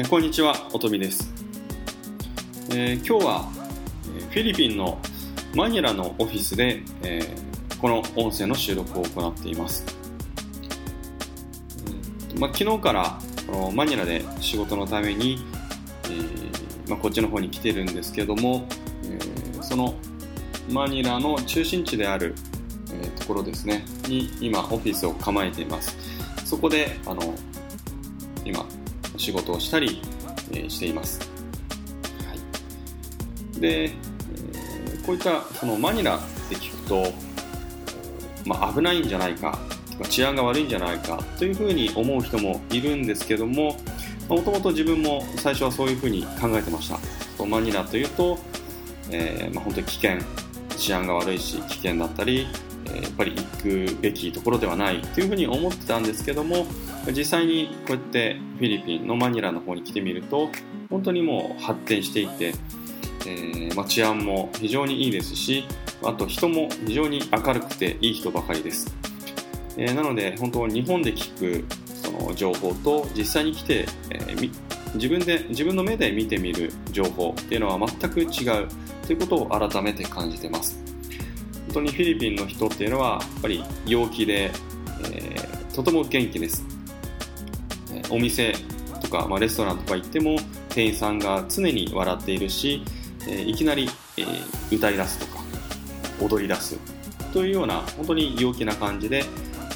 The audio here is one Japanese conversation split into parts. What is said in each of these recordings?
えこんにちは、おとみです、えー今日はえフィリピンのマニラのオフィスで、えーこの音声の収録を行っています。うんま、昨日からこのマニラで仕事のために、えーま、こっちの方に来てるんですけども、えーそのマニラの中心地である、えーところですね、に今オフィスを構えています。そこで、あの、仕事をしたり、えしています。はい、で、えこういったそのマニラって聞くと、まあ、危ないんじゃないか治安が悪いんじゃないかというふうに思う人もいるんですけどももともと自分も最初はそういうふうに考えてましたマニラというと、えーまあ、本当に危険治安が悪いし危険だったり、えーやっぱり行くべきところではないというふうに思ってたんですけども実際にこうやってフィリピンのマニラの方に来てみると本当にもう発展していて、えーまあ、治安も非常にいいですしあと人も非常に明るくていい人ばかりです、えーなので本当日本で聞くその情報と実際に来て、えー自分で自分の目で見てみる情報っていうのは全く違うということを改めて感じてます。本当にフィリピンの人っていうのはやっぱり陽気で、えとても元気です。お店とか、まあ、レストランとか行っても店員さんが常に笑っているし、えーいきなり、えー歌い出すとか踊り出すというような本当に陽気な感じで、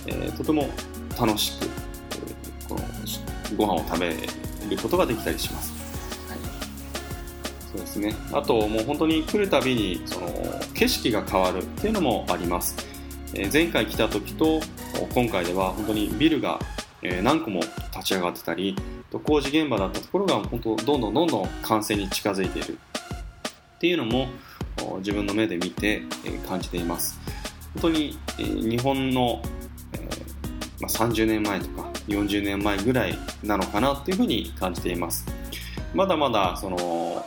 えーとても楽しく、えーこのご飯を食べることができたりします、はい、そうですね。あともう本当に来るたびにその景色が変わるっていうのもあります、えー前回来た時と今回では本当にビルがえー何個も立ち上がってたり工事現場だったところが本当どんどんどんどん完成に近づいている。っていうのも自分の目で見て、え感じています。本当に、日本の、えま、30年前とか40年前ぐらいなのかなっていうふうに感じています。まだまだその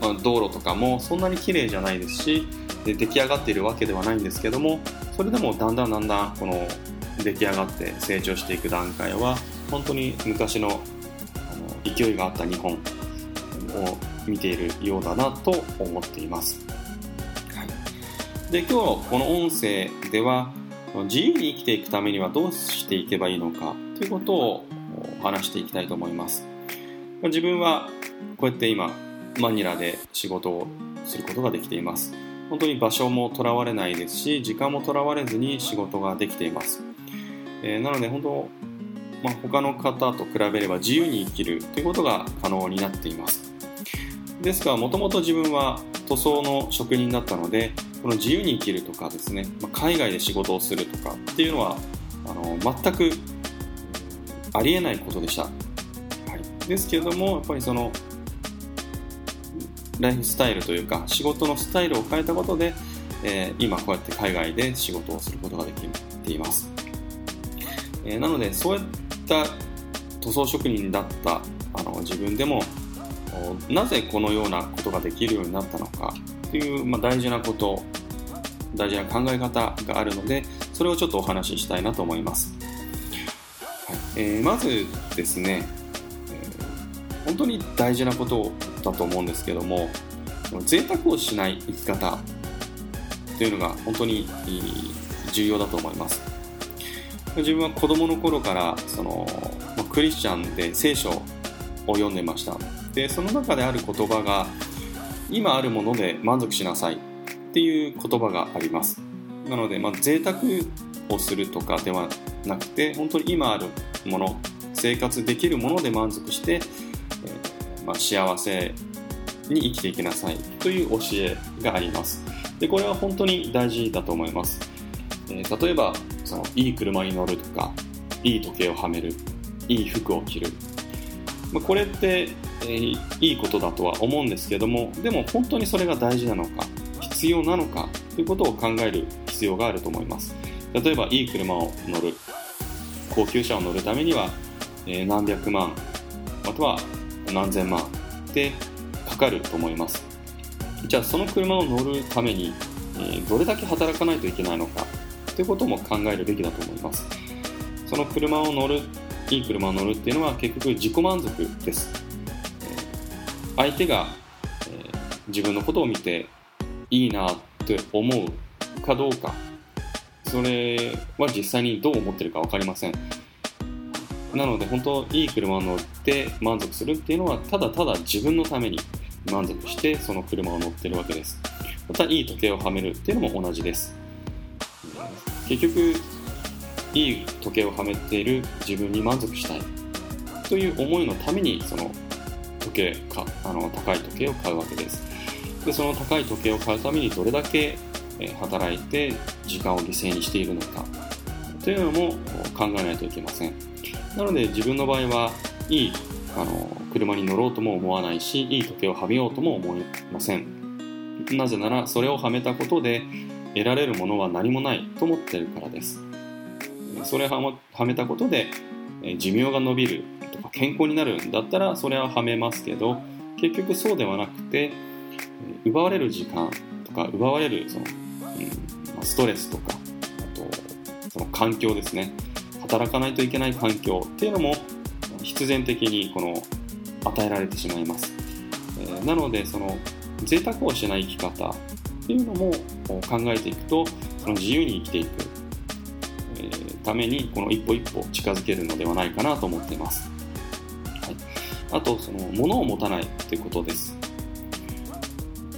あの、道路とかもそんなに綺麗じゃないですしで出来上がっているわけではないんですけどもそれでもだんだんだんだんこの出来上がって成長していく段階は本当に昔のあの勢いがあった日本を見ているようだなと思っています、はい、で今日この音声では自由に生きていくためにはどうしていけばいいのかということを話していきたいと思います。自分はこうやって今マニラで仕事をすることができています。本当に場所もとらわれないですし時間もとらわれずに仕事ができています、えーなので本当、まあ、他の方と比べれば自由に生きるということが可能になっています。ですがもともと自分は塗装の職人だったのでこの自由に生きるとかですね、まあ海外で仕事をするとかっていうのはあの全くありえないことでした、はい、ですけれどもやっぱりそのライフスタイルというか仕事のスタイルを変えたことで、えー今こうやって海外で仕事をすることができています、えーなのでそういった塗装職人だったあの自分でもなぜこのようなことができるようになったのかという、まあ、大事なこと大事な考え方があるのでそれをちょっとお話ししたいなと思います、はい。えーまずですね、えー本当に大事なことだと思うんですけども贅沢をしない生き方というのが本当に重要だと思います。自分は子供の頃からそのクリスチャンで聖書を読んでました。でその中である言葉が今あるもので満足しなさいっていう言葉があります。なので、まあ、贅沢をするとかではなくて本当に今あるもの生活できるもので満足して、えーまあ、幸せに生きていきなさいという教えがあります。でこれは本当に大事だと思います、えー例えばそのいい車に乗るとかいい時計をはめるいい服を着る、まあ、これって、えーいいことだとは思うんですけどもでも本当にそれが大事なのか必要なのかということを考える必要があると思います。例えばいい車を乗る。高級車を乗るためには、えー何百万または何千万でかかると思います。じゃあその車を乗るために、えーどれだけ働かないといけないのかということも考えるべきだと思いますその車を乗るいい車を乗るっていうのは結局自己満足です。相手が、え自分のことを見ていいなって思うかどうか、それは実際にどう思ってるか分かりません。なので本当いい車を乗って満足するっていうのはただただ自分のために満足してその車を乗ってるわけです。またいい時計をはめるっていうのも同じです。結局いい時計をはめている自分に満足したいという思いのためにその時計かあの高い時計を買うわけです。でその高い時計を買うためにどれだけ働いて時間を犠牲にしているのかというのも考えないといけません。なので自分の場合はいいあの車に乗ろうとも思わないしいい時計をはめようとも思いません。なぜならそれをはめたことで得られるものは何もないと思ってるからです。それをはめたことで寿命が伸びるとか健康になるんだったらそれははめますけど結局そうではなくて奪われる時間とか奪われるその、うん、ストレスとかあとその環境ですね。働かないといけない環境っていうのも必然的にこの与えられてしまいます、えー、なのでその贅沢をしない生き方っていうのも考えていくとその自由に生きていくためにこの一歩一歩近づけるのではないかなと思っています、はい、あとその物を持たないということです、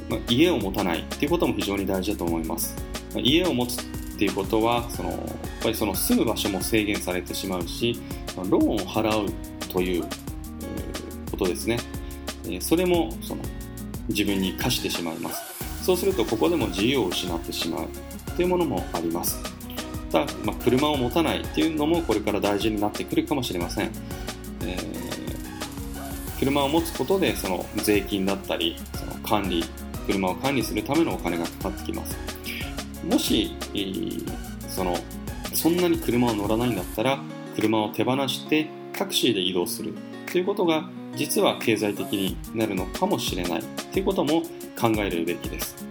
まあ、家を持たないっていうことも非常に大事だと思います、まあ、家を持つっていうことはそのやっぱりその住む場所も制限されてしまうしローンを払うということですね。それもその自分に課してしまいます。そうするとここでも自由を失ってしまうというものもあります。ただ、まあ、車を持たないっていうのもこれから大事になってくるかもしれません、えー、車を持つことでその税金だったりその管理車を管理するためのお金がかかってきます。もし、そのそんなに車を乗らないんだったら車を手放してタクシーで移動するということが実は経済的になるのかもしれないということも考えるべきです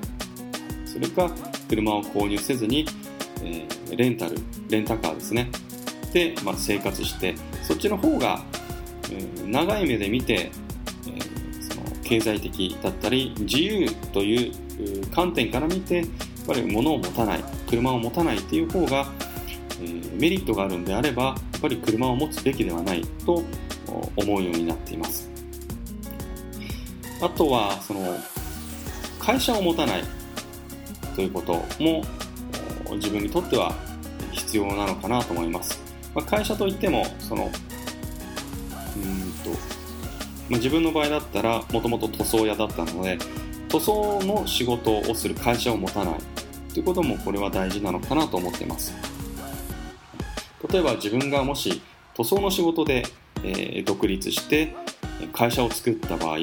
それか車を購入せずにえー、レンタル、レンタカーですね。で、まあ、生活して、そっちの方が、えー、長い目で見て、えー、その経済的だったり、自由という観点から見て、やっぱり物を持たない、車を持たないっていう方が、え、メリットがあるんであれば、やっぱり車を持つべきではないと思うようになっています。あとは、その、会社を持たないということも自分にとっては必要なのかなと思います。まあ、会社といっても、その、うんと、ま、自分の場合だったら、もともと塗装屋だったので、塗装の仕事をする会社を持たないということもこれは大事なのかなと思っています。例えば自分がもし塗装の仕事で、え、独立して会社を作った場合、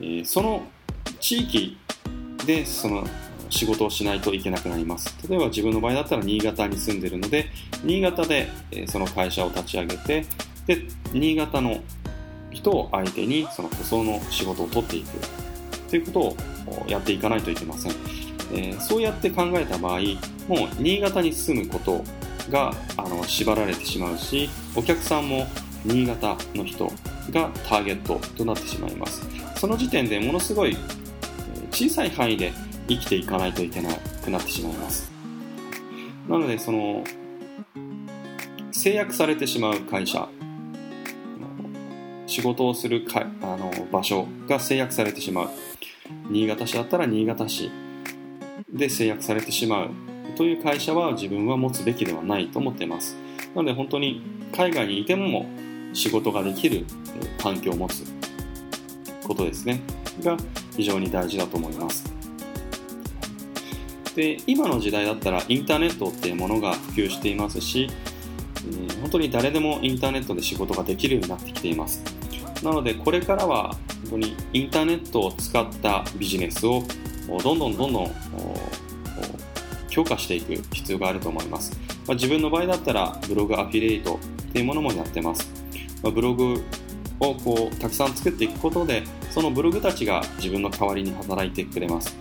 え、その地域でその仕事をしないといけなくなります。例えば自分の場合だったら新潟に住んでるので、新潟でその会社を立ち上げて、で、新潟の人を相手にその塗装の仕事を取っていくということをやっていかないといけません。え、そうやって考えた場合、もう新潟に住むことがあの縛られてしまうし、お客さんも新潟の人がターゲットとなってしまいます。その時点でものすごい小さい範囲で生きていかないといけなくなってしまいます。なので、その、制約されてしまう会社、仕事をするかあの場所が制約されてしまう。新潟市だったら新潟市で制約されてしまうという会社は自分は持つべきではないと思っています。なので本当に海外にいても仕事ができる環境を持つことですね。が非常に大事だと思います。で今の時代だったらインターネットっていうものが普及していますし、えー、本当に誰でもインターネットで仕事ができるようになってきていますなのでこれからは本当にインターネットを使ったビジネスをどんどんどんどん強化していく必要があると思います、まあ、自分の場合だったらブログアフィリエイトっていうものもやってます、ま、ブログをこうたくさん作っていくことでそのブログたちが自分の代わりに働いてくれます。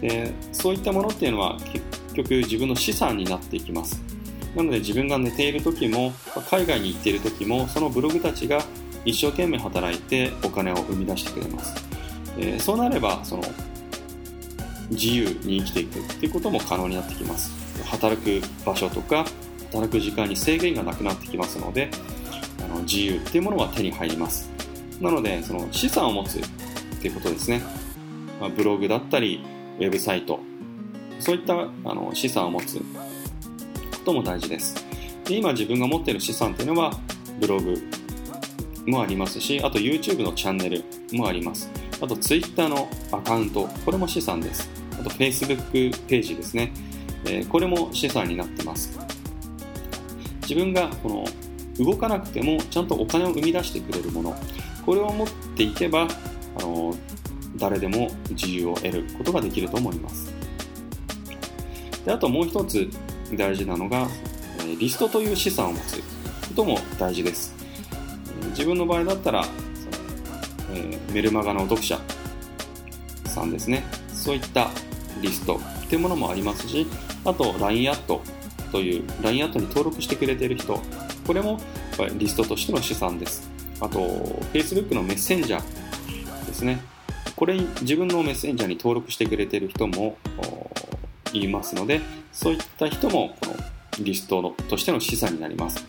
でそういったものっていうのは結局自分の資産になっていきます。なので自分が寝ている時も海外に行っている時もそのブログたちが一生懸命働いてお金を生み出してくれます、え、そうなればその自由に生きていくっていうことも可能になってきます。働く場所とか働く時間に制限がなくなってきますので自由っていうものは手に入ります。なのでその資産を持つっていうことですね、まあ、ブログだったりウェブサイト。そういったあの資産を持つことも大事です。で今自分が持っている資産っていうのはブログもありますしあと YouTube のチャンネルもあります。あと Twitter のアカウント。これも資産です。あと Facebook ページですね、えー、これも資産になってます。自分がこの動かなくてもちゃんとお金を生み出してくれるもの。これを持っていけばあの誰でも自由を得ることができると思います。であともう一つ大事なのがリストという資産を持つことも大事です。自分の場合だったらえー、メルマガの読者さんですね。そういったリストっていうものもありますしあと LINE アットという LINE アットに登録してくれている人これもリストとしての資産です。あと Facebook のメッセンジャーですね。これ自分のメッセンジャーに登録してくれてる人もいますのでそういった人もこのリストのとしての資産になります、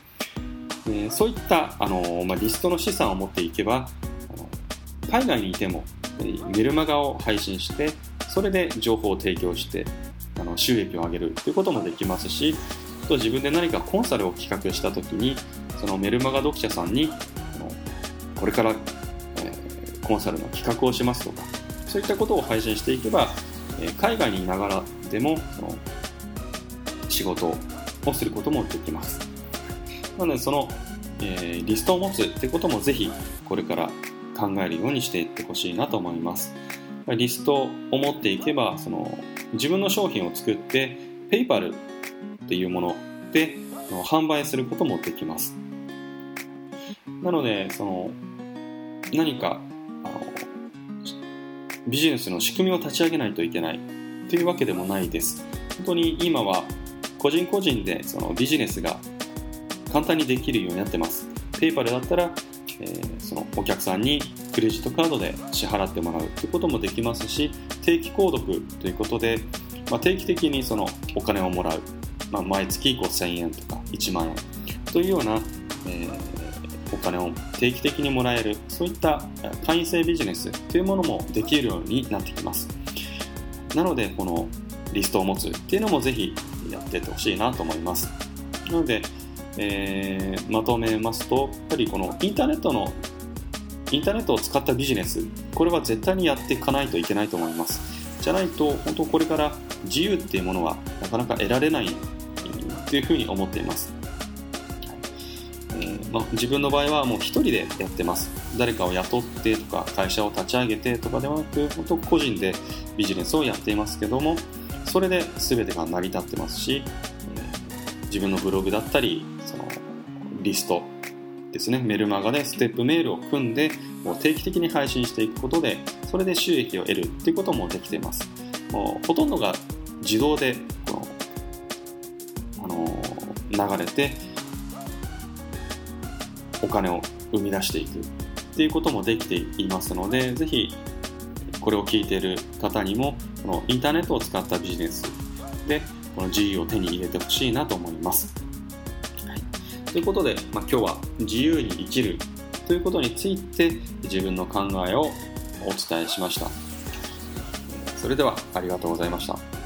えそういったあの、まあ、リストの資産を持っていけば海外にいてもメルマガを配信してそれで情報を提供してあの収益を上げるということもできますしと自分で何かコンサルを企画した時にそのメルマガ読者さんにこれから、コンサルの企画をしますとかそういったことを配信していけば、海外にいながらでもその仕事をすることもできますなのでその、え、リストを持つってこともぜひこれから考えるようにしていってほしいなと思います。リストを持っていけば、その自分の商品を作って、PayPal っていうもので販売することもできます。なので、その何かあのビジネスの仕組みを立ち上げないといけないというわけでもないです。本当に今は個人個人でそのビジネスが簡単にできるようになってます。PayPal だったらえー、そのお客さんにクレジットカードで支払ってもらうということもできますし定期購読ということで、まあ、定期的にそのお金をもらう、まあ、毎月5000円とか1万円。というような、えー、お金を定期的にもらえるそういった会員制ビジネスというものもできるようになってきます。なのでこのリストを持つっていうのもぜひやってってほしいなと思います。なのでえー、まとめますと、やっぱりこのインターネットの、インターネットを使ったビジネス、これは絶対にやっていかないといけないと思います。じゃないと、本当これから自由っていうものはなかなか得られないというふうに思っています。えー、ま、自分の場合はもう一人でやってます。誰かを雇ってとか会社を立ち上げてとかではなく、本当個人でビジネスをやっていますけども、それで全てが成り立ってますしえ、自分のブログだったり、そのリストですね、メルマガでステップメールを組んで、もう定期的に配信していくことで、それで収益を得るっていうこともできています。もうほとんどが自動で、流れて、お金を生み出していくっていうこともできていますので、ぜひ、これを聞いている方にも、このインターネットを使ったビジネスで、この自由を手に入れてほしいなと思います。はい、ということで、まあ、今日は自由に生きるということについて自分の考えをお伝えしました。それではありがとうございました。